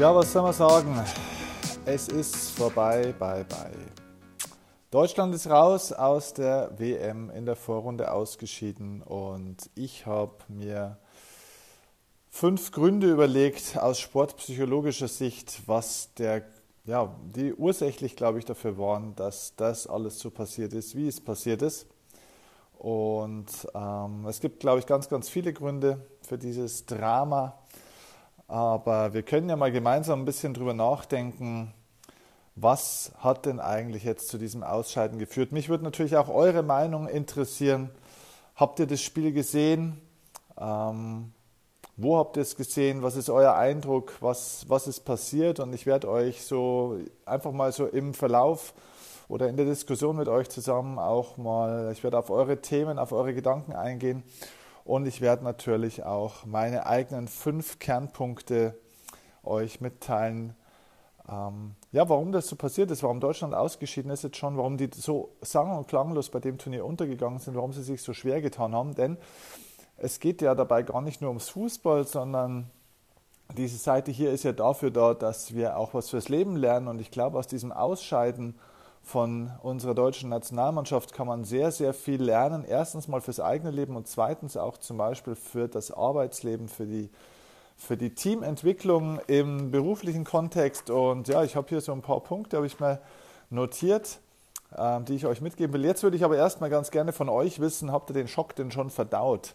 Ja, was soll man sagen? Es ist vorbei, bye, bye. Deutschland ist raus aus der WM in der Vorrunde ausgeschieden und ich habe mir fünf Gründe überlegt aus sportpsychologischer Sicht, was der, ja, die ursächlich, glaube ich, dafür waren, dass das alles so passiert ist, wie es passiert ist. Und ähm, es gibt, glaube ich, ganz, ganz viele Gründe für dieses Drama. Aber wir können ja mal gemeinsam ein bisschen drüber nachdenken, was hat denn eigentlich jetzt zu diesem Ausscheiden geführt. Mich würde natürlich auch eure Meinung interessieren. Habt ihr das Spiel gesehen? Ähm, wo habt ihr es gesehen? Was ist euer Eindruck? Was, was ist passiert? Und ich werde euch so einfach mal so im Verlauf oder in der Diskussion mit euch zusammen auch mal, ich werde auf eure Themen, auf eure Gedanken eingehen und ich werde natürlich auch meine eigenen fünf Kernpunkte euch mitteilen. Ähm, ja, warum das so passiert ist, warum Deutschland ausgeschieden ist jetzt schon, warum die so sang- und klanglos bei dem Turnier untergegangen sind, warum sie sich so schwer getan haben. Denn es geht ja dabei gar nicht nur ums Fußball, sondern diese Seite hier ist ja dafür da, dass wir auch was fürs Leben lernen. Und ich glaube, aus diesem Ausscheiden von unserer deutschen Nationalmannschaft kann man sehr, sehr viel lernen. Erstens mal fürs eigene Leben und zweitens auch zum Beispiel für das Arbeitsleben, für die, für die Teamentwicklung im beruflichen Kontext. Und ja, ich habe hier so ein paar Punkte, habe ich mal notiert, äh, die ich euch mitgeben will. Jetzt würde ich aber erstmal ganz gerne von euch wissen, habt ihr den Schock denn schon verdaut?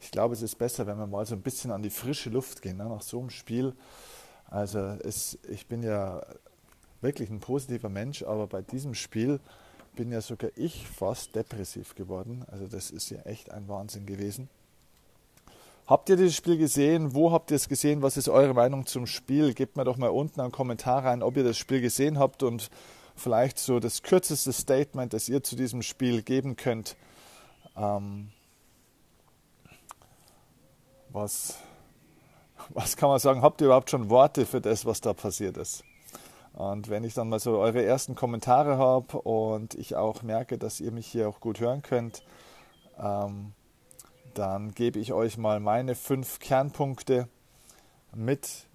Ich glaube, es ist besser, wenn wir mal so ein bisschen an die frische Luft gehen, ne, nach so einem Spiel. Also es, ich bin ja wirklich ein positiver Mensch, aber bei diesem Spiel bin ja sogar ich fast depressiv geworden. Also das ist ja echt ein Wahnsinn gewesen. Habt ihr dieses Spiel gesehen? Wo habt ihr es gesehen? Was ist eure Meinung zum Spiel? Gebt mir doch mal unten einen Kommentar rein, ob ihr das Spiel gesehen habt und vielleicht so das kürzeste Statement, das ihr zu diesem Spiel geben könnt. Ähm, was, was kann man sagen? Habt ihr überhaupt schon Worte für das, was da passiert ist? Und wenn ich dann mal so eure ersten Kommentare habe und ich auch merke, dass ihr mich hier auch gut hören könnt, ähm, dann gebe ich euch mal meine fünf Kernpunkte mit,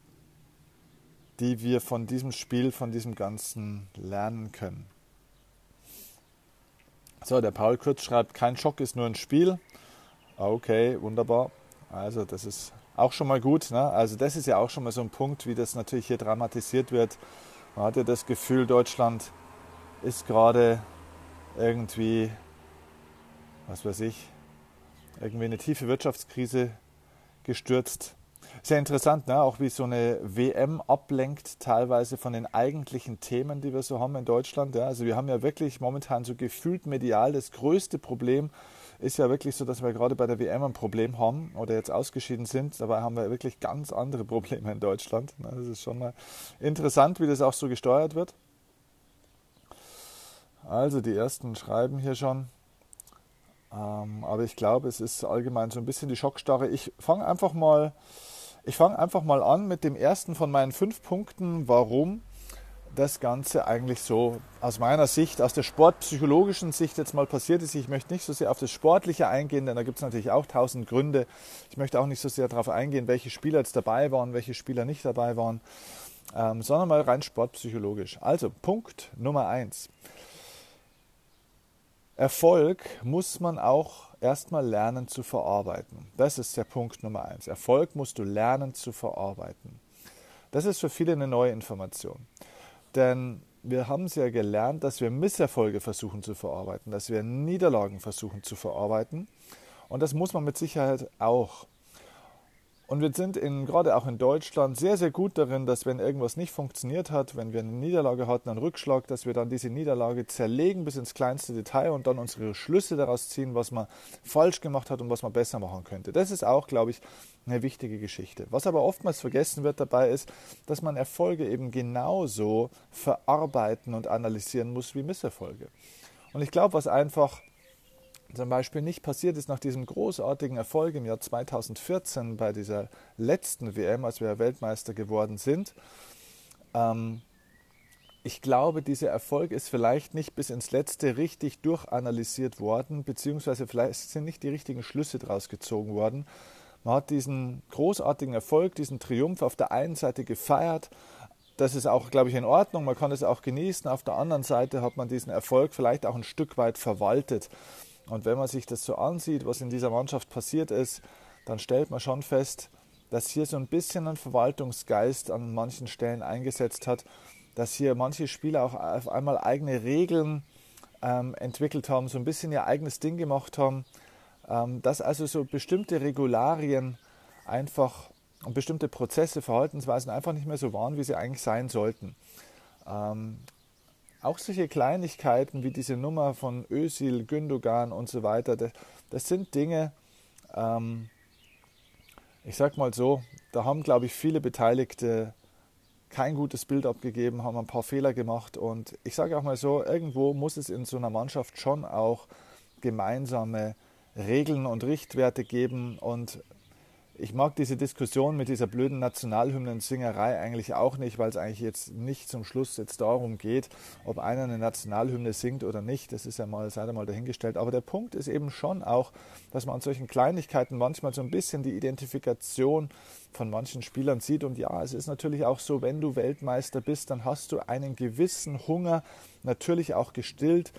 die wir von diesem Spiel, von diesem Ganzen lernen können. So, der Paul Kurz schreibt, kein Schock ist nur ein Spiel. Okay, wunderbar. Also das ist auch schon mal gut. Ne? Also das ist ja auch schon mal so ein Punkt, wie das natürlich hier dramatisiert wird. Man hat ja das Gefühl, Deutschland ist gerade irgendwie, was weiß ich, irgendwie eine tiefe Wirtschaftskrise gestürzt. Sehr interessant, ne? auch wie so eine WM ablenkt teilweise von den eigentlichen Themen, die wir so haben in Deutschland. Ja? Also wir haben ja wirklich momentan so gefühlt medial das größte Problem ist ja wirklich so, dass wir gerade bei der WM ein Problem haben oder jetzt ausgeschieden sind. Dabei haben wir wirklich ganz andere Probleme in Deutschland. Das ist schon mal interessant, wie das auch so gesteuert wird. Also die ersten schreiben hier schon. Ähm, aber ich glaube, es ist allgemein so ein bisschen die Schockstarre. Ich fange einfach mal, ich fange einfach mal an mit dem ersten von meinen fünf Punkten, warum das Ganze eigentlich so aus meiner Sicht, aus der sportpsychologischen Sicht jetzt mal passiert ist. Ich möchte nicht so sehr auf das Sportliche eingehen, denn da gibt es natürlich auch tausend Gründe. Ich möchte auch nicht so sehr darauf eingehen, welche Spieler jetzt dabei waren, welche Spieler nicht dabei waren, ähm, sondern mal rein sportpsychologisch. Also Punkt Nummer eins. Erfolg muss man auch erstmal lernen zu verarbeiten. Das ist der Punkt Nummer eins. Erfolg musst du lernen zu verarbeiten. Das ist für viele eine neue Information. Denn wir haben es ja gelernt, dass wir Misserfolge versuchen zu verarbeiten, dass wir Niederlagen versuchen zu verarbeiten. Und das muss man mit Sicherheit auch. Und wir sind in, gerade auch in Deutschland sehr, sehr gut darin, dass wenn irgendwas nicht funktioniert hat, wenn wir eine Niederlage hatten, einen Rückschlag, dass wir dann diese Niederlage zerlegen bis ins kleinste Detail und dann unsere Schlüsse daraus ziehen, was man falsch gemacht hat und was man besser machen könnte. Das ist auch, glaube ich, eine wichtige Geschichte. Was aber oftmals vergessen wird dabei ist, dass man Erfolge eben genauso verarbeiten und analysieren muss wie Misserfolge. Und ich glaube, was einfach zum Beispiel nicht passiert ist nach diesem großartigen Erfolg im Jahr 2014 bei dieser letzten WM, als wir Weltmeister geworden sind. Ähm, ich glaube, dieser Erfolg ist vielleicht nicht bis ins Letzte richtig durchanalysiert worden, beziehungsweise vielleicht sind nicht die richtigen Schlüsse daraus gezogen worden. Man hat diesen großartigen Erfolg, diesen Triumph auf der einen Seite gefeiert. Das ist auch, glaube ich, in Ordnung. Man kann es auch genießen. Auf der anderen Seite hat man diesen Erfolg vielleicht auch ein Stück weit verwaltet. Und wenn man sich das so ansieht, was in dieser Mannschaft passiert ist, dann stellt man schon fest, dass hier so ein bisschen ein Verwaltungsgeist an manchen Stellen eingesetzt hat, dass hier manche Spieler auch auf einmal eigene Regeln ähm, entwickelt haben, so ein bisschen ihr eigenes Ding gemacht haben, dass also so bestimmte Regularien einfach und bestimmte Prozesse, Verhaltensweisen einfach nicht mehr so waren, wie sie eigentlich sein sollten. Ähm, auch solche Kleinigkeiten wie diese Nummer von Özil, Gündogan und so weiter, das, das sind Dinge, ähm, ich sag mal so, da haben, glaube ich, viele Beteiligte kein gutes Bild abgegeben, haben ein paar Fehler gemacht und ich sage auch mal so, irgendwo muss es in so einer Mannschaft schon auch gemeinsame Regeln und Richtwerte geben und ich mag diese Diskussion mit dieser blöden Nationalhymnen-Singerei eigentlich auch nicht, weil es eigentlich jetzt nicht zum Schluss jetzt darum geht, ob einer eine Nationalhymne singt oder nicht. Das ist ja mal, sei mal dahingestellt. Aber der Punkt ist eben schon auch, dass man an solchen Kleinigkeiten manchmal so ein bisschen die Identifikation von manchen Spielern sieht. Und ja, es ist natürlich auch so, wenn du Weltmeister bist, dann hast du einen gewissen Hunger natürlich auch gestillt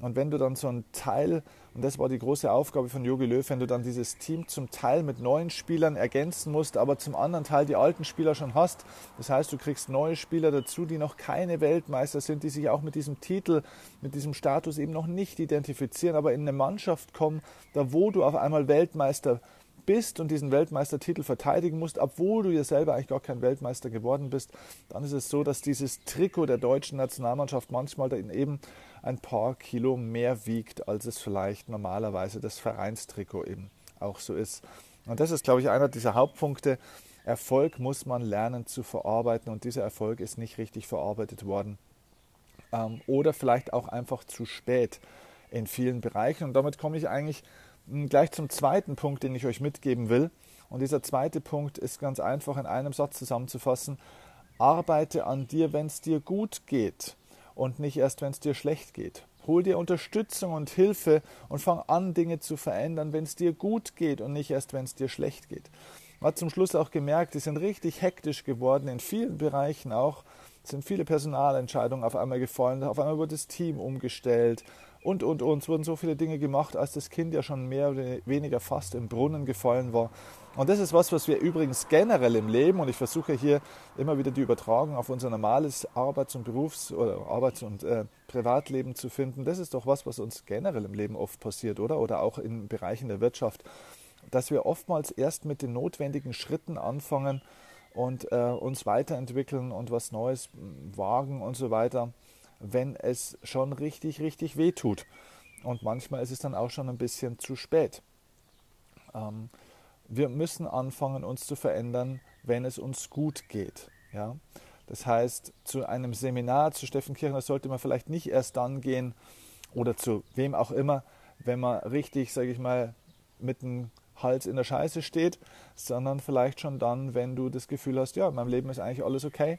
und wenn du dann so ein Teil, und das war die große Aufgabe von Jogi Löw, wenn du dann dieses Team zum Teil mit neuen Spielern ergänzen musst, aber zum anderen Teil die alten Spieler schon hast, das heißt, du kriegst neue Spieler dazu, die noch keine Weltmeister sind, die sich auch mit diesem Titel, mit diesem Status eben noch nicht identifizieren, aber in eine Mannschaft kommen, da wo du auf einmal Weltmeister bist, bist und diesen Weltmeistertitel verteidigen musst, obwohl du ja selber eigentlich gar kein Weltmeister geworden bist, dann ist es so, dass dieses Trikot der deutschen Nationalmannschaft manchmal eben ein paar Kilo mehr wiegt, als es vielleicht normalerweise das Vereinstrikot eben auch so ist. Und das ist, glaube ich, einer dieser Hauptpunkte. Erfolg muss man lernen zu verarbeiten und dieser Erfolg ist nicht richtig verarbeitet worden. Ähm, oder vielleicht auch einfach zu spät in vielen Bereichen. Und damit komme ich eigentlich gleich zum zweiten Punkt, den ich euch mitgeben will. Und dieser zweite Punkt ist ganz einfach in einem Satz zusammenzufassen. Arbeite an dir, wenn es dir gut geht und nicht erst, wenn es dir schlecht geht. Hol dir Unterstützung und Hilfe und fang an, Dinge zu verändern, wenn es dir gut geht und nicht erst, wenn es dir schlecht geht. Man hat zum Schluss auch gemerkt, die sind richtig hektisch geworden, in vielen Bereichen auch. Es sind viele Personalentscheidungen auf einmal gefallen, auf einmal wurde das Team umgestellt, und, und, und. Es wurden so viele Dinge gemacht, als das Kind ja schon mehr oder weniger fast im Brunnen gefallen war. Und das ist was, was wir übrigens generell im Leben, und ich versuche hier immer wieder die Übertragung auf unser normales Arbeits- und Berufs- oder Arbeits- und äh, Privatleben zu finden, das ist doch was, was uns generell im Leben oft passiert, oder? Oder auch in Bereichen der Wirtschaft, dass wir oftmals erst mit den notwendigen Schritten anfangen und äh, uns weiterentwickeln und was Neues wagen und so weiter wenn es schon richtig, richtig weh tut. Und manchmal ist es dann auch schon ein bisschen zu spät. Ähm, wir müssen anfangen, uns zu verändern, wenn es uns gut geht. Ja? Das heißt, zu einem Seminar zu Steffen Kirchner sollte man vielleicht nicht erst dann gehen oder zu wem auch immer, wenn man richtig, sage ich mal, mit dem Hals in der Scheiße steht, sondern vielleicht schon dann, wenn du das Gefühl hast, ja, in meinem Leben ist eigentlich alles okay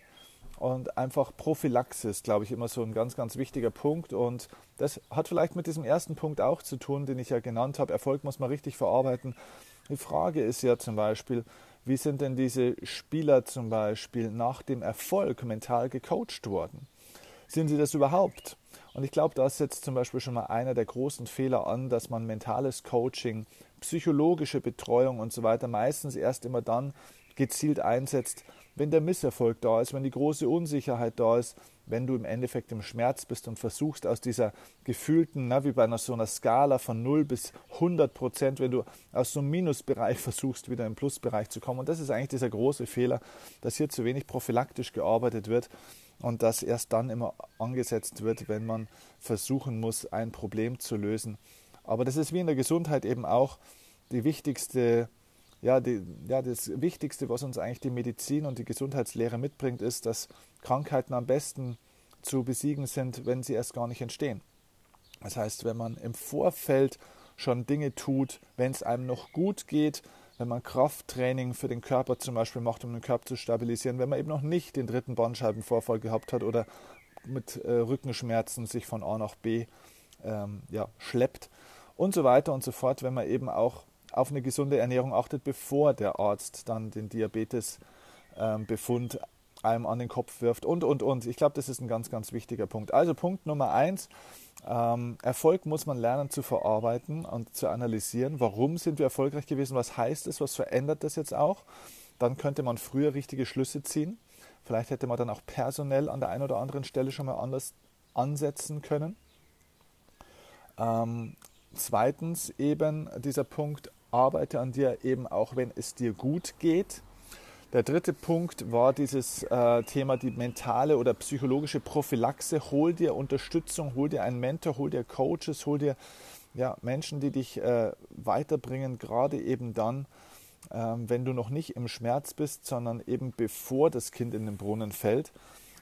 und einfach Prophylaxis, glaube ich, immer so ein ganz, ganz wichtiger Punkt. Und das hat vielleicht mit diesem ersten Punkt auch zu tun, den ich ja genannt habe. Erfolg muss man richtig verarbeiten. Die Frage ist ja zum Beispiel, wie sind denn diese Spieler zum Beispiel nach dem Erfolg mental gecoacht worden? Sind sie das überhaupt? Und ich glaube, da ist jetzt zum Beispiel schon mal einer der großen Fehler an, dass man mentales Coaching, psychologische Betreuung und so weiter meistens erst immer dann gezielt einsetzt, wenn der Misserfolg da ist, wenn die große Unsicherheit da ist, wenn du im Endeffekt im Schmerz bist und versuchst aus dieser gefühlten, na, wie bei einer, so einer Skala von 0 bis 100 Prozent, wenn du aus so einem Minusbereich versuchst, wieder im Plusbereich zu kommen. Und das ist eigentlich dieser große Fehler, dass hier zu wenig prophylaktisch gearbeitet wird und dass erst dann immer angesetzt wird, wenn man versuchen muss, ein Problem zu lösen. Aber das ist wie in der Gesundheit eben auch die wichtigste ja, die, ja, das Wichtigste, was uns eigentlich die Medizin und die Gesundheitslehre mitbringt, ist, dass Krankheiten am besten zu besiegen sind, wenn sie erst gar nicht entstehen. Das heißt, wenn man im Vorfeld schon Dinge tut, wenn es einem noch gut geht, wenn man Krafttraining für den Körper zum Beispiel macht, um den Körper zu stabilisieren, wenn man eben noch nicht den dritten Bandscheibenvorfall gehabt hat oder mit äh, Rückenschmerzen sich von A nach B ähm, ja, schleppt und so weiter und so fort, wenn man eben auch auf eine gesunde Ernährung achtet, bevor der Arzt dann den Diabetesbefund ähm, einem an den Kopf wirft und, und, und. Ich glaube, das ist ein ganz, ganz wichtiger Punkt. Also Punkt Nummer eins, ähm, Erfolg muss man lernen zu verarbeiten und zu analysieren. Warum sind wir erfolgreich gewesen? Was heißt es? Was verändert das jetzt auch? Dann könnte man früher richtige Schlüsse ziehen. Vielleicht hätte man dann auch personell an der einen oder anderen Stelle schon mal anders ansetzen können. Ähm, zweitens eben dieser Punkt, arbeite an dir eben auch, wenn es dir gut geht. Der dritte Punkt war dieses äh, Thema die mentale oder psychologische Prophylaxe. Hol dir Unterstützung, hol dir einen Mentor, hol dir Coaches, hol dir ja, Menschen, die dich äh, weiterbringen, gerade eben dann, äh, wenn du noch nicht im Schmerz bist, sondern eben bevor das Kind in den Brunnen fällt.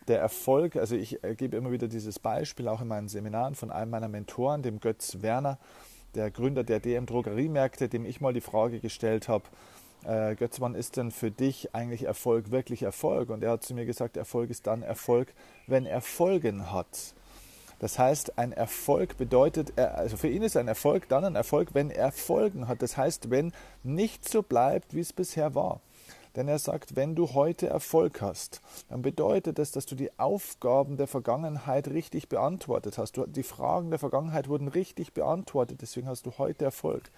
Der Erfolg, also ich äh, gebe immer wieder dieses Beispiel auch in meinen Seminaren von einem meiner Mentoren, dem Götz Werner, der Gründer der DM Drogeriemärkte, dem ich mal die Frage gestellt habe, äh, Götz, ist denn für dich eigentlich Erfolg wirklich Erfolg? Und er hat zu mir gesagt, Erfolg ist dann Erfolg, wenn er Folgen hat. Das heißt, ein Erfolg bedeutet, also für ihn ist ein Erfolg dann ein Erfolg, wenn er Folgen hat. Das heißt, wenn nicht so bleibt, wie es bisher war. Denn er sagt, wenn du heute Erfolg hast, dann bedeutet das, dass du die Aufgaben der Vergangenheit richtig beantwortet hast. Du, die Fragen der Vergangenheit wurden richtig beantwortet, deswegen hast du heute Erfolg.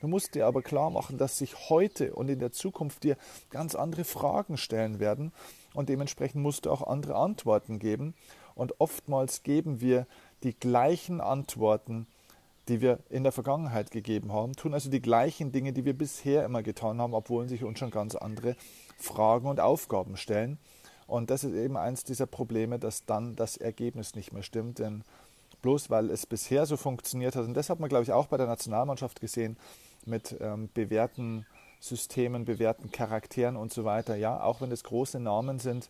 Du musst dir aber klar machen, dass sich heute und in der Zukunft dir ganz andere Fragen stellen werden und dementsprechend musst du auch andere Antworten geben. Und oftmals geben wir die gleichen Antworten, die wir in der Vergangenheit gegeben haben, tun also die gleichen Dinge, die wir bisher immer getan haben, obwohl sich uns schon ganz andere Fragen und Aufgaben stellen. Und das ist eben eins dieser Probleme, dass dann das Ergebnis nicht mehr stimmt, denn bloß weil es bisher so funktioniert hat, und das hat man, glaube ich, auch bei der Nationalmannschaft gesehen, mit ähm, bewährten Systemen, bewährten Charakteren und so weiter, ja, auch wenn es große Namen sind,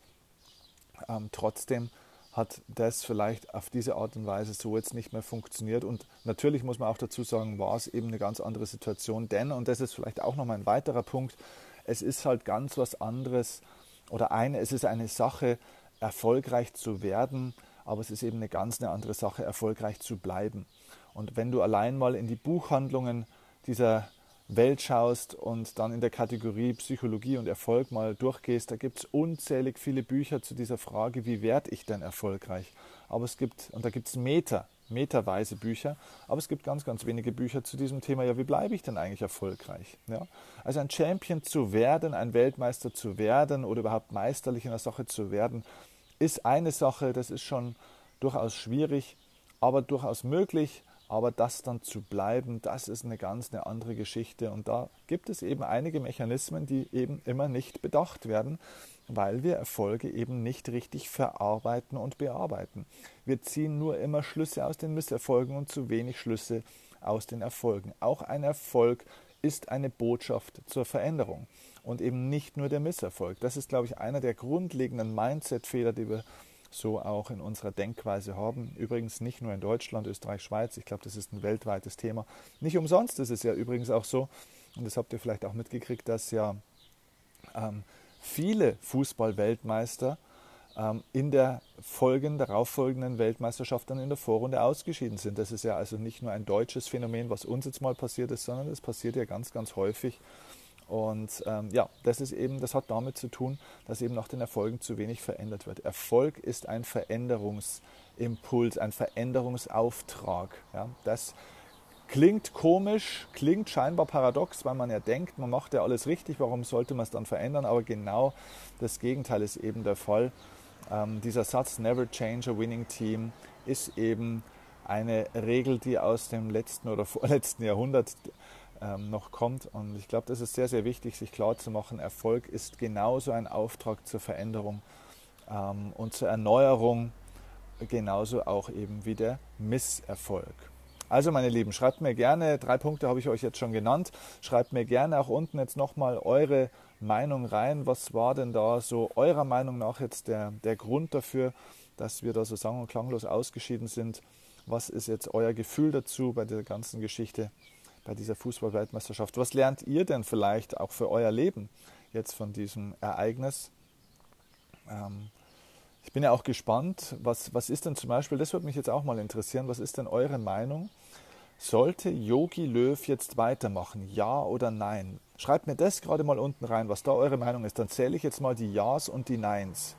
ähm, trotzdem hat das vielleicht auf diese Art und Weise so jetzt nicht mehr funktioniert. Und natürlich muss man auch dazu sagen, war es eben eine ganz andere Situation. Denn, und das ist vielleicht auch nochmal ein weiterer Punkt, es ist halt ganz was anderes oder eine, es ist eine Sache, erfolgreich zu werden, aber es ist eben eine ganz eine andere Sache, erfolgreich zu bleiben. Und wenn du allein mal in die Buchhandlungen dieser Welt schaust und dann in der Kategorie Psychologie und Erfolg mal durchgehst, da gibt es unzählig viele Bücher zu dieser Frage, wie werde ich denn erfolgreich? Aber es gibt, und da gibt es Meter, meterweise Bücher, aber es gibt ganz, ganz wenige Bücher zu diesem Thema, ja, wie bleibe ich denn eigentlich erfolgreich? Ja? Also ein Champion zu werden, ein Weltmeister zu werden oder überhaupt meisterlich in der Sache zu werden, ist eine Sache, das ist schon durchaus schwierig, aber durchaus möglich aber das dann zu bleiben, das ist eine ganz eine andere Geschichte. Und da gibt es eben einige Mechanismen, die eben immer nicht bedacht werden, weil wir Erfolge eben nicht richtig verarbeiten und bearbeiten. Wir ziehen nur immer Schlüsse aus den Misserfolgen und zu wenig Schlüsse aus den Erfolgen. Auch ein Erfolg ist eine Botschaft zur Veränderung und eben nicht nur der Misserfolg. Das ist, glaube ich, einer der grundlegenden Mindset-Fehler, die wir so auch in unserer Denkweise haben. Übrigens nicht nur in Deutschland, Österreich, Schweiz. Ich glaube, das ist ein weltweites Thema. Nicht umsonst ist es ja übrigens auch so, und das habt ihr vielleicht auch mitgekriegt, dass ja ähm, viele Fußball-Weltmeister ähm, in der folgenden, darauffolgenden Weltmeisterschaft dann in der Vorrunde ausgeschieden sind. Das ist ja also nicht nur ein deutsches Phänomen, was uns jetzt mal passiert ist, sondern es passiert ja ganz, ganz häufig und ähm, ja, das ist eben, das hat damit zu tun, dass eben nach den Erfolgen zu wenig verändert wird. Erfolg ist ein Veränderungsimpuls, ein Veränderungsauftrag. Ja, das klingt komisch, klingt scheinbar paradox, weil man ja denkt, man macht ja alles richtig, warum sollte man es dann verändern? Aber genau das Gegenteil ist eben der Fall. Ähm, dieser Satz Never change a winning team ist eben eine Regel, die aus dem letzten oder vorletzten Jahrhundert ähm, noch kommt. Und ich glaube, das ist sehr, sehr wichtig, sich klar zu machen, Erfolg ist genauso ein Auftrag zur Veränderung ähm, und zur Erneuerung, genauso auch eben wie der Misserfolg. Also meine Lieben, schreibt mir gerne, drei Punkte habe ich euch jetzt schon genannt, schreibt mir gerne auch unten jetzt nochmal eure Meinung rein. Was war denn da so eurer Meinung nach jetzt der, der Grund dafür, dass wir da so sang- und klanglos ausgeschieden sind? Was ist jetzt euer Gefühl dazu bei der ganzen Geschichte? Bei dieser Fußball-Weltmeisterschaft. Was lernt ihr denn vielleicht auch für euer Leben jetzt von diesem Ereignis? Ähm, ich bin ja auch gespannt, was, was ist denn zum Beispiel, das würde mich jetzt auch mal interessieren, was ist denn eure Meinung Sollte Yogi Löw jetzt weitermachen? Ja oder nein? Schreibt mir das gerade mal unten rein, was da eure Meinung ist. Dann zähle ich jetzt mal die Ja's und die Neins.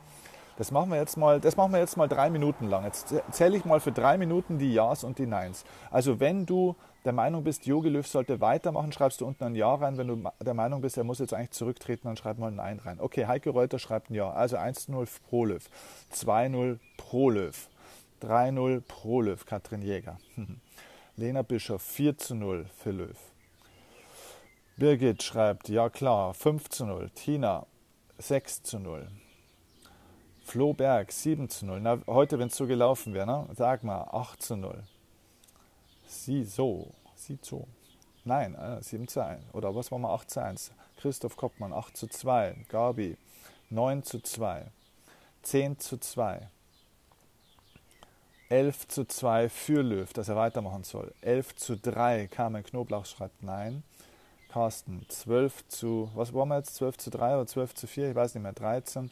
Das machen wir jetzt mal, das machen wir jetzt mal drei Minuten lang. Jetzt zähle ich mal für drei Minuten die Ja's und die Neins. Also wenn du der Meinung bist, Jogi Löw sollte weitermachen, schreibst du unten ein Ja rein. Wenn du der Meinung bist, er muss jetzt eigentlich zurücktreten, dann schreib mal ein Nein rein. Okay, Heike Reuter schreibt ein Ja. Also 1-0 pro Löw, 2-0 pro Löw, 3-0 pro Löw, Katrin Jäger. Lena Bischof 4 0 für Löw. Birgit schreibt, ja klar, 5 0. Tina 6 0. Flo Berg 7 zu 0. Na, heute, wenn es so gelaufen wäre, ne? sag mal 8 zu 0. Sie so, sie so. Nein, äh, 7 zu 1. Oder was war mal 8 zu 1? Christoph Koppmann 8 zu 2. Gabi 9 zu 2. 10 zu 2. 11 zu 2 für Löw, dass er weitermachen soll. 11 zu 3. Carmen Knoblauch schreibt Nein. Carsten 12 zu, was waren wir jetzt? 12 zu 3 oder 12 zu 4? Ich weiß nicht mehr. 13.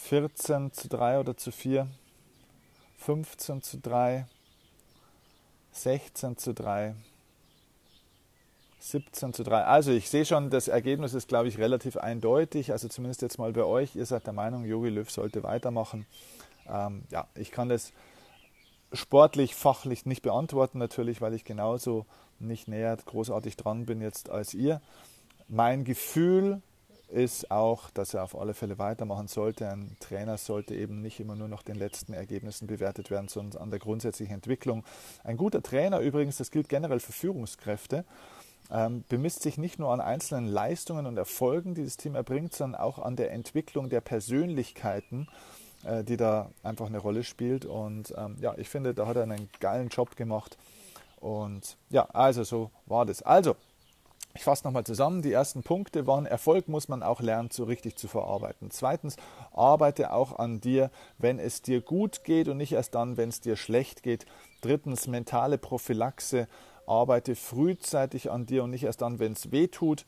14 zu 3 oder zu 4, 15 zu 3, 16 zu 3, 17 zu 3. Also ich sehe schon, das Ergebnis ist, glaube ich, relativ eindeutig. Also zumindest jetzt mal bei euch. Ihr seid der Meinung, Jogi Löw sollte weitermachen. Ähm, ja, ich kann das sportlich, fachlich nicht beantworten natürlich, weil ich genauso nicht näher großartig dran bin jetzt als ihr. Mein Gefühl ist auch, dass er auf alle Fälle weitermachen sollte. Ein Trainer sollte eben nicht immer nur nach den letzten Ergebnissen bewertet werden, sondern an der grundsätzlichen Entwicklung. Ein guter Trainer übrigens, das gilt generell für Führungskräfte, ähm, bemisst sich nicht nur an einzelnen Leistungen und Erfolgen, die das Team erbringt, sondern auch an der Entwicklung der Persönlichkeiten, äh, die da einfach eine Rolle spielt. Und ähm, ja, ich finde, da hat er einen geilen Job gemacht. Und ja, also so war das. Also, ich fasse nochmal zusammen. Die ersten Punkte waren, Erfolg muss man auch lernen, so richtig zu verarbeiten. Zweitens, arbeite auch an dir, wenn es dir gut geht und nicht erst dann, wenn es dir schlecht geht. Drittens, mentale Prophylaxe. Arbeite frühzeitig an dir und nicht erst dann, wenn es weh tut.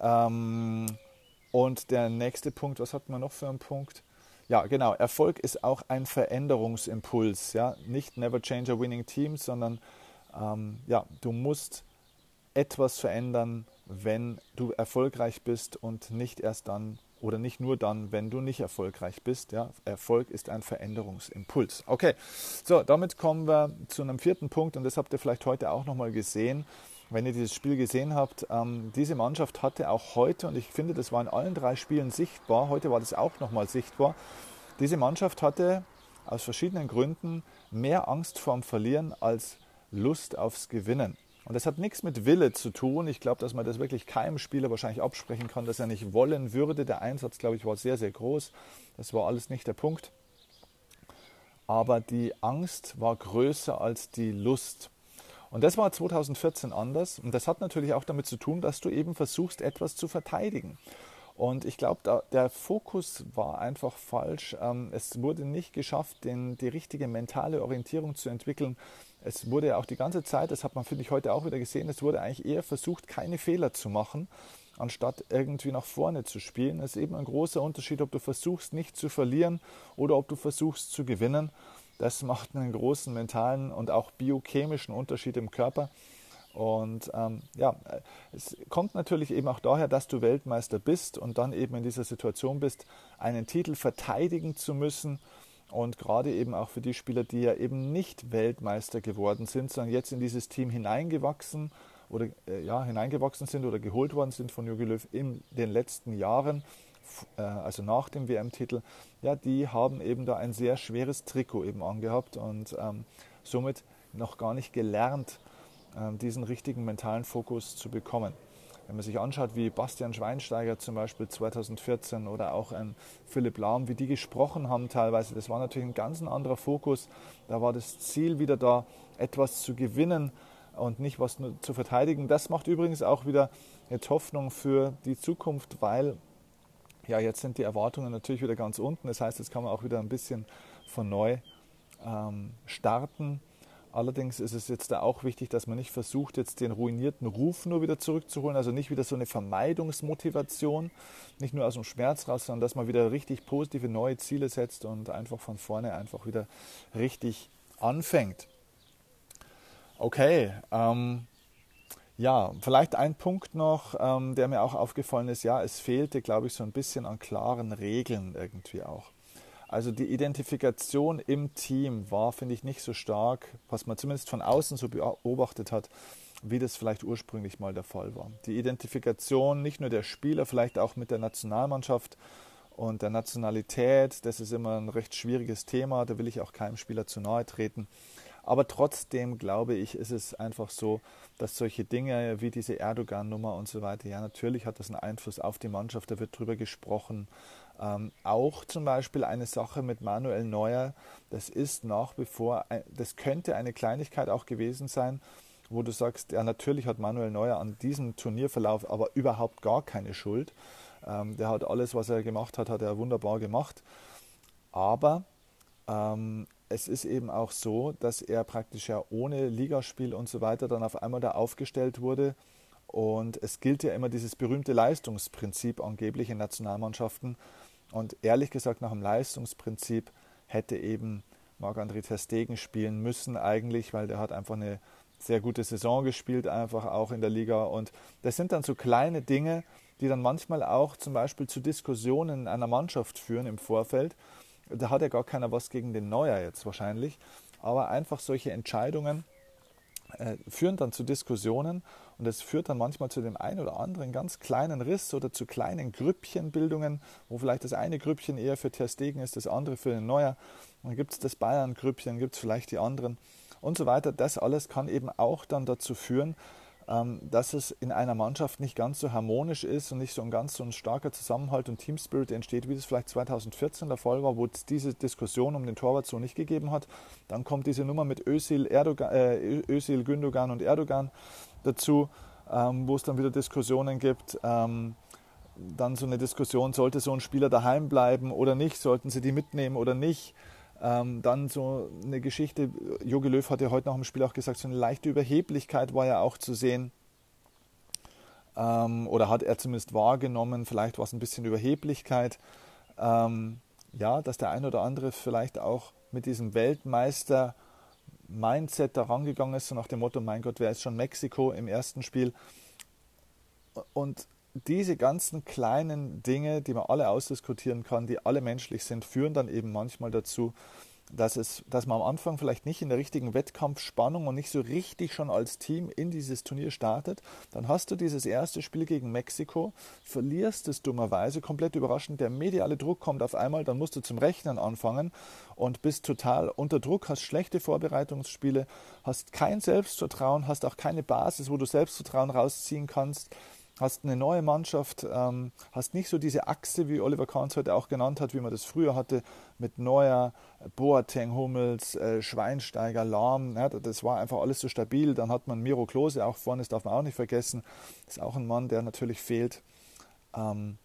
Ähm, und der nächste Punkt, was hatten wir noch für einen Punkt? Ja, genau. Erfolg ist auch ein Veränderungsimpuls. Ja? Nicht never change a winning team, sondern ähm, ja, du musst etwas verändern, wenn du erfolgreich bist und nicht erst dann oder nicht nur dann, wenn du nicht erfolgreich bist. Ja? Erfolg ist ein Veränderungsimpuls. Okay, so, damit kommen wir zu einem vierten Punkt und das habt ihr vielleicht heute auch nochmal gesehen. Wenn ihr dieses Spiel gesehen habt, ähm, diese Mannschaft hatte auch heute, und ich finde, das war in allen drei Spielen sichtbar, heute war das auch nochmal sichtbar, diese Mannschaft hatte aus verschiedenen Gründen mehr Angst vorm Verlieren als Lust aufs Gewinnen. Und das hat nichts mit Wille zu tun. Ich glaube, dass man das wirklich keinem Spieler wahrscheinlich absprechen kann, dass er nicht wollen würde. Der Einsatz, glaube ich, war sehr, sehr groß. Das war alles nicht der Punkt. Aber die Angst war größer als die Lust. Und das war 2014 anders. Und das hat natürlich auch damit zu tun, dass du eben versuchst, etwas zu verteidigen. Und ich glaube, der Fokus war einfach falsch. Ähm, es wurde nicht geschafft, den, die richtige mentale Orientierung zu entwickeln. Es wurde ja auch die ganze Zeit, das hat man, finde ich, heute auch wieder gesehen, es wurde eigentlich eher versucht, keine Fehler zu machen, anstatt irgendwie nach vorne zu spielen. Es ist eben ein großer Unterschied, ob du versuchst, nicht zu verlieren oder ob du versuchst zu gewinnen. Das macht einen großen mentalen und auch biochemischen Unterschied im Körper. Und ähm, ja, es kommt natürlich eben auch daher, dass du Weltmeister bist und dann eben in dieser Situation bist, einen Titel verteidigen zu müssen. Und gerade eben auch für die Spieler, die ja eben nicht Weltmeister geworden sind, sondern jetzt in dieses Team hineingewachsen oder äh, ja, hineingewachsen sind oder geholt worden sind von Jogi Löw in den letzten Jahren, äh, also nach dem WM-Titel, ja, die haben eben da ein sehr schweres Trikot eben angehabt und ähm, somit noch gar nicht gelernt, ähm, diesen richtigen mentalen Fokus zu bekommen. Wenn man sich anschaut, wie Bastian Schweinsteiger zum Beispiel 2014 oder auch ein Philipp Lahm, wie die gesprochen haben teilweise, das war natürlich ein ganz anderer Fokus. Da war das Ziel wieder da, etwas zu gewinnen und nicht was nur zu verteidigen. Das macht übrigens auch wieder jetzt Hoffnung für die Zukunft, weil ja, jetzt sind die Erwartungen natürlich wieder ganz unten. Das heißt, jetzt kann man auch wieder ein bisschen von neu ähm, starten. Allerdings ist es jetzt da auch wichtig, dass man nicht versucht, jetzt den ruinierten Ruf nur wieder zurückzuholen, also nicht wieder so eine Vermeidungsmotivation, nicht nur aus dem Schmerz raus, sondern dass man wieder richtig positive neue Ziele setzt und einfach von vorne einfach wieder richtig anfängt. Okay, ähm, ja, vielleicht ein Punkt noch, ähm, der mir auch aufgefallen ist. Ja, es fehlte, glaube ich, so ein bisschen an klaren Regeln irgendwie auch. Also die Identifikation im Team war, finde ich, nicht so stark, was man zumindest von außen so beobachtet hat, wie das vielleicht ursprünglich mal der Fall war. Die Identifikation nicht nur der Spieler, vielleicht auch mit der Nationalmannschaft und der Nationalität, das ist immer ein recht schwieriges Thema, da will ich auch keinem Spieler zu nahe treten. Aber trotzdem glaube ich, ist es einfach so, dass solche Dinge wie diese Erdogan-Nummer und so weiter, ja, natürlich hat das einen Einfluss auf die Mannschaft, da wird drüber gesprochen. Ähm, auch zum Beispiel eine Sache mit Manuel Neuer, das ist nach wie vor, das könnte eine Kleinigkeit auch gewesen sein, wo du sagst, ja, natürlich hat Manuel Neuer an diesem Turnierverlauf aber überhaupt gar keine Schuld. Ähm, der hat alles, was er gemacht hat, hat er wunderbar gemacht. Aber ähm, es ist eben auch so, dass er praktisch ja ohne Ligaspiel und so weiter dann auf einmal da aufgestellt wurde. Und es gilt ja immer dieses berühmte Leistungsprinzip angeblich in Nationalmannschaften. Und ehrlich gesagt, nach dem Leistungsprinzip hätte eben Marc-André Ter Stegen spielen müssen eigentlich, weil der hat einfach eine sehr gute Saison gespielt, einfach auch in der Liga. Und das sind dann so kleine Dinge, die dann manchmal auch zum Beispiel zu Diskussionen in einer Mannschaft führen im Vorfeld. Da hat ja gar keiner was gegen den Neuer jetzt wahrscheinlich. Aber einfach solche Entscheidungen äh, führen dann zu Diskussionen und es führt dann manchmal zu dem einen oder anderen ganz kleinen Riss oder zu kleinen Grüppchenbildungen, wo vielleicht das eine Grüppchen eher für Ter Stegen ist, das andere für den Neuer. Dann gibt es das Bayern-Grüppchen, gibt es vielleicht die anderen und so weiter. Das alles kann eben auch dann dazu führen, dass es in einer Mannschaft nicht ganz so harmonisch ist und nicht so ein ganz so ein starker Zusammenhalt und Teamspirit entsteht, wie das vielleicht 2014 der Fall war, wo es diese Diskussion um den Torwart so nicht gegeben hat. Dann kommt diese Nummer mit Özil, Erdogan, äh, Özil Gündogan und Erdogan dazu, ähm, wo es dann wieder Diskussionen gibt. Ähm, dann so eine Diskussion, sollte so ein Spieler daheim bleiben oder nicht, sollten sie die mitnehmen oder nicht. Ähm, dann so eine Geschichte, Jogi Löw hat ja heute nach dem Spiel auch gesagt, so eine leichte Überheblichkeit war ja auch zu sehen. Ähm, oder hat er zumindest wahrgenommen, vielleicht war es ein bisschen Überheblichkeit. Ähm, ja, dass der ein oder andere vielleicht auch mit diesem Weltmeister Mindset da rangegangen ist, so nach dem Motto, mein Gott, wer ist schon Mexiko im ersten Spiel? Und diese ganzen kleinen Dinge, die man alle ausdiskutieren kann, die alle menschlich sind, führen dann eben manchmal dazu, dass, es, dass man am Anfang vielleicht nicht in der richtigen Wettkampfspannung und nicht so richtig schon als Team in dieses Turnier startet. Dann hast du dieses erste Spiel gegen Mexiko, verlierst es dummerweise, komplett überraschend, der mediale Druck kommt auf einmal, dann musst du zum Rechnen anfangen und bist total unter Druck, hast schlechte Vorbereitungsspiele, hast kein Selbstvertrauen, hast auch keine Basis, wo du Selbstvertrauen rausziehen kannst hast eine neue Mannschaft, ähm, hast nicht so diese Achse, wie Oliver Kahn es heute auch genannt hat, wie man das früher hatte, mit Neuer, Boateng, Hummels, äh, Schweinsteiger, Lahm. Ja, das war einfach alles so stabil. Dann hat man Miro Klose auch vorne, das darf man auch nicht vergessen. Ist auch ein Mann, der natürlich fehlt. Ähm,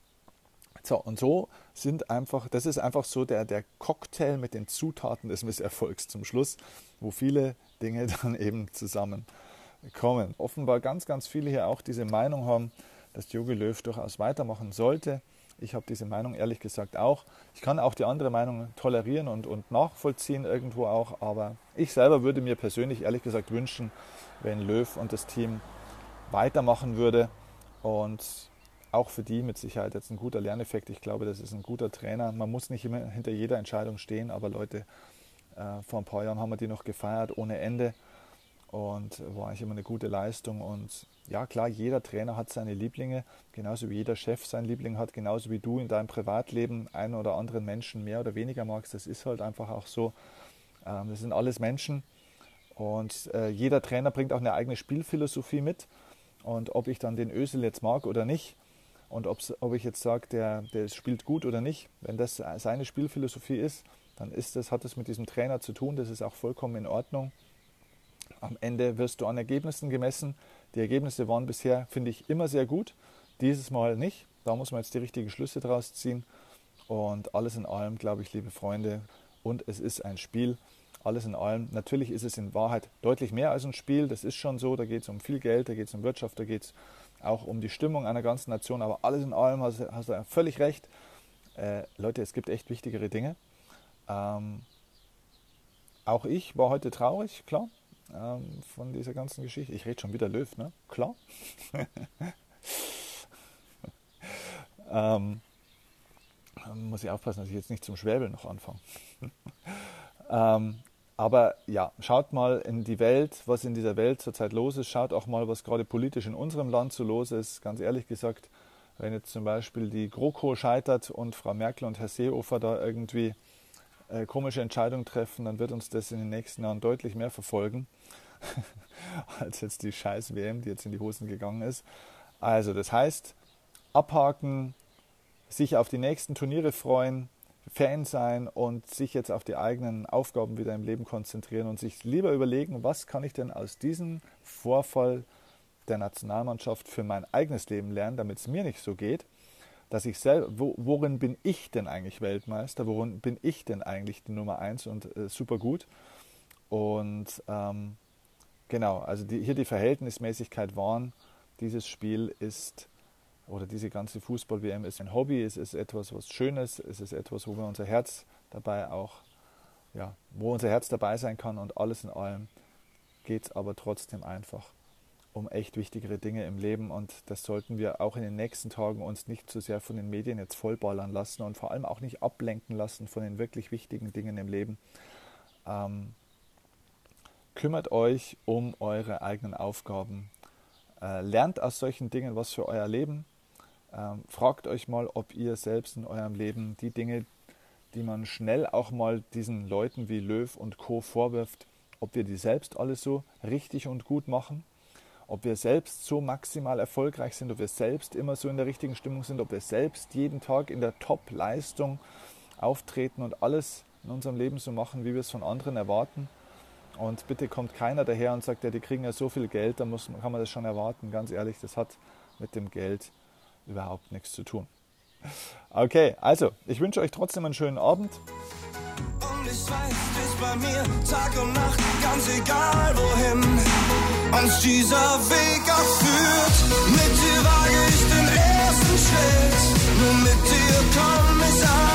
so, und so sind einfach, das ist einfach so der, der Cocktail mit den Zutaten des Misserfolgs zum Schluss, wo viele Dinge dann eben zusammen kommen. Offenbar ganz, ganz viele hier auch diese Meinung haben, dass Jogi Löw durchaus weitermachen sollte. Ich habe diese Meinung ehrlich gesagt auch. Ich kann auch die andere Meinung tolerieren und, und nachvollziehen irgendwo auch, aber ich selber würde mir persönlich ehrlich gesagt wünschen, wenn Löw und das Team weitermachen würde und auch für die mit Sicherheit jetzt ein guter Lerneffekt. Ich glaube, das ist ein guter Trainer. Man muss nicht immer hinter jeder Entscheidung stehen, aber Leute, äh, vor ein paar Jahren haben wir die noch gefeiert ohne Ende und war eigentlich immer eine gute Leistung. Und ja, klar, jeder Trainer hat seine Lieblinge, genauso wie jeder Chef seinen Liebling hat, genauso wie du in deinem Privatleben einen oder anderen Menschen mehr oder weniger magst. Das ist halt einfach auch so. Ähm, das sind alles Menschen und äh, jeder Trainer bringt auch eine eigene Spielphilosophie mit. Und ob ich dann den Ösel jetzt mag oder nicht, und ob ich jetzt sage, der, der spielt gut oder nicht, wenn das seine Spielphilosophie ist, dann ist das, hat das mit diesem Trainer zu tun. Das ist auch vollkommen in Ordnung. Am Ende wirst du an Ergebnissen gemessen. Die Ergebnisse waren bisher, finde ich, immer sehr gut. Dieses Mal nicht. Da muss man jetzt die richtigen Schlüsse draus ziehen. Und alles in allem, glaube ich, liebe Freunde, und es ist ein Spiel. Alles in allem, natürlich ist es in Wahrheit deutlich mehr als ein Spiel. Das ist schon so. Da geht es um viel Geld, da geht es um Wirtschaft, da geht es auch um die Stimmung einer ganzen Nation. Aber alles in allem hast, hast du völlig recht. Äh, Leute, es gibt echt wichtigere Dinge. Ähm, auch ich war heute traurig, klar ähm, von dieser ganzen Geschichte. Ich rede schon wieder Löw, ne? Klar. ähm, muss ich aufpassen, dass ich jetzt nicht zum Schwäbeln noch anfange. ähm, aber ja, schaut mal in die Welt, was in dieser Welt zurzeit los ist. Schaut auch mal, was gerade politisch in unserem Land so los ist. Ganz ehrlich gesagt, wenn jetzt zum Beispiel die GroKo scheitert und Frau Merkel und Herr Seehofer da irgendwie äh, komische Entscheidungen treffen, dann wird uns das in den nächsten Jahren deutlich mehr verfolgen, als jetzt die scheiß WM, die jetzt in die Hosen gegangen ist. Also das heißt, abhaken, sich auf die nächsten Turniere freuen, Fan sein und sich jetzt auf die eigenen Aufgaben wieder im Leben konzentrieren und sich lieber überlegen, was kann ich denn aus diesem Vorfall der Nationalmannschaft für mein eigenes Leben lernen, damit es mir nicht so geht, dass ich selber, wo, worin bin ich denn eigentlich Weltmeister, worin bin ich denn eigentlich die Nummer eins und äh, super gut. Und ähm, genau, also die, hier die Verhältnismäßigkeit wahren, dieses Spiel ist oder diese ganze Fußball-WM ist ein Hobby, es ist etwas, was Schönes, es ist etwas, wo wir unser Herz dabei auch, ja, wo unser Herz dabei sein kann und alles in allem geht es aber trotzdem einfach um echt wichtigere Dinge im Leben und das sollten wir auch in den nächsten Tagen uns nicht zu sehr von den Medien jetzt vollballern lassen und vor allem auch nicht ablenken lassen von den wirklich wichtigen Dingen im Leben. Ähm, kümmert euch um eure eigenen Aufgaben. Äh, lernt aus solchen Dingen was für euer Leben. Ähm, fragt euch mal, ob ihr selbst in eurem Leben die Dinge, die man schnell auch mal diesen Leuten wie Löw und Co. vorwirft, ob wir die selbst alle so richtig und gut machen ob wir selbst so maximal erfolgreich sind, ob wir selbst immer so in der richtigen Stimmung sind, ob wir selbst jeden Tag in der Top-Leistung auftreten und alles in unserem Leben so machen, wie wir es von anderen erwarten. Und bitte kommt keiner daher und sagt, ja, die kriegen ja so viel Geld, da muss, kann man das schon erwarten. Ganz ehrlich, das hat mit dem Geld überhaupt nichts zu tun. Okay, also ich wünsche euch trotzdem einen schönen Abend. Und ich weiß, du bei mir Tag und Nacht, ganz egal wohin uns dieser Weg erführt. Mit dir wage ich den ersten Schritt, nur mit dir komm ich an.